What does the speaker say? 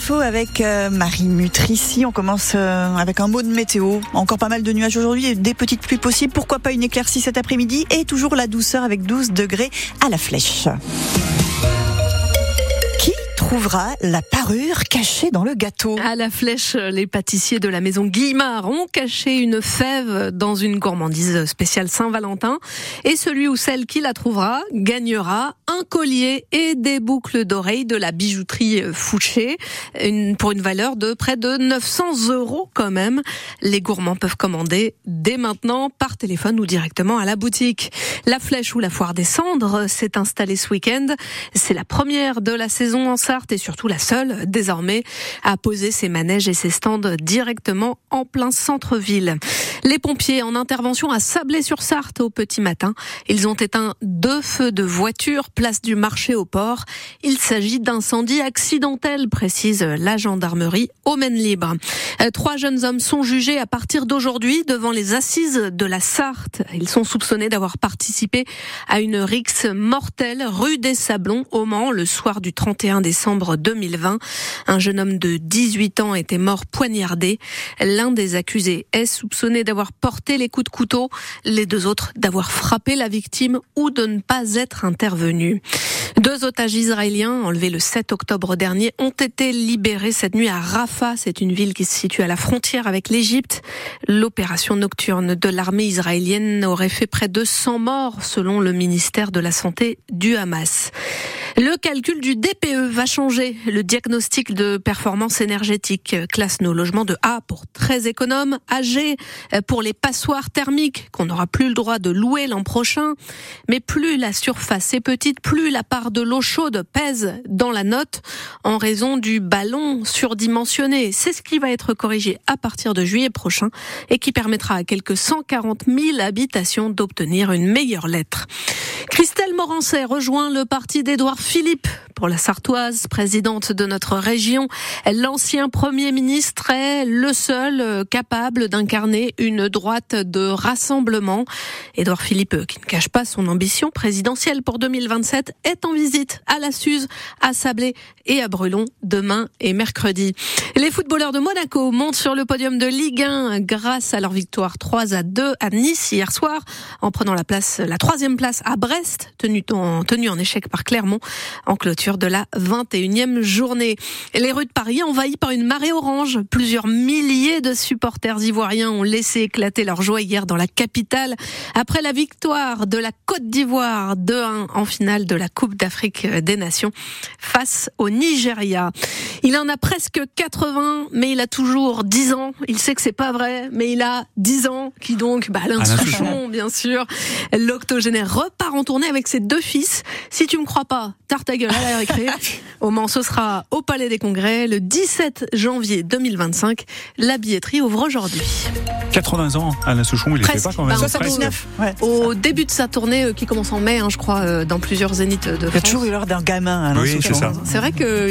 infos avec euh, Marie Mutrici. On commence euh, avec un mot de météo. Encore pas mal de nuages aujourd'hui et des petites pluies possibles. Pourquoi pas une éclaircie cet après-midi et toujours la douceur avec 12 degrés à la flèche trouvera la parure cachée dans le gâteau. À la flèche, les pâtissiers de la maison Guillemard ont caché une fève dans une gourmandise spéciale Saint-Valentin. Et celui ou celle qui la trouvera gagnera un collier et des boucles d'oreilles de la bijouterie Fouché pour une valeur de près de 900 euros quand même. Les gourmands peuvent commander dès maintenant par téléphone ou directement à la boutique. La flèche ou la foire des cendres s'est installée ce week-end. C'est la première de la saison en Sarthe et surtout la seule désormais à poser ses manèges et ses stands directement en plein centre-ville. Les pompiers en intervention à Sablé-sur-Sarthe au petit matin. Ils ont éteint deux feux de voiture place du marché au port. Il s'agit d'incendie accidentel, précise la gendarmerie au Maine libre. Euh, trois jeunes hommes sont jugés à partir d'aujourd'hui devant les assises de la Sarthe. Ils sont soupçonnés d'avoir participé à une rixe mortelle rue des Sablons au Mans le soir du 31 décembre 2020. Un jeune homme de 18 ans était mort poignardé. L'un des accusés est soupçonné d'avoir porté les coups de couteau, les deux autres d'avoir frappé la victime ou de ne pas être intervenus. Deux otages israéliens enlevés le 7 octobre dernier ont été libérés cette nuit à Rafah. C'est une ville qui se situe à la frontière avec l'Égypte. L'opération nocturne de l'armée israélienne aurait fait près de 100 morts selon le ministère de la Santé du Hamas. Le calcul du DPE va changer. Le diagnostic de performance énergétique classe nos logements de A pour très économes, à G pour les passoires thermiques qu'on n'aura plus le droit de louer l'an prochain. Mais plus la surface est petite, plus la part de l'eau chaude pèse dans la note en raison du ballon surdimensionné. C'est ce qui va être corrigé à partir de juillet prochain et qui permettra à quelques 140 000 habitations d'obtenir une meilleure lettre. Christelle Morancet rejoint le parti d'Édouard Philippe pour la Sartoise, présidente de notre région. L'ancien Premier ministre est le seul euh, capable d'incarner une droite de rassemblement. Édouard Philippe, euh, qui ne cache pas son ambition présidentielle pour 2027, est en visite à la Suze, à Sablé et à Brulon demain et mercredi. Les footballeurs de Monaco montent sur le podium de Ligue 1 grâce à leur victoire 3 à 2 à Nice hier soir en prenant la place, la troisième place à Brest, tenue en, tenue en échec par Clermont en clôture de la 21e journée. Les rues de Paris envahies par une marée orange. Plusieurs milliers de supporters ivoiriens ont laissé éclater leur joie hier dans la capitale après la victoire de la Côte d'Ivoire 2-1 en finale de la Coupe d'Afrique des Nations face au Nigeria. Il en a presque 80, mais il a toujours 10 ans. Il sait que c'est pas vrai, mais il a 10 ans, qui donc, bah, Alain Souchon, bien sûr. L'octogénaire repart en tournée avec ses deux fils. Si tu me crois pas, tarte ta gueule à la récré. Au Mans, ce sera au Palais des Congrès le 17 janvier 2025. La billetterie ouvre aujourd'hui. 80 ans, Alain Souchon, il Presque. pas quand même. 79. Ouais, Au début de sa tournée euh, qui commence en mai, hein, je crois, euh, dans plusieurs zéniths de Il a France. toujours eu l'air d'un gamin. Alain Oui, Souchon. c'est ça. C'est vrai que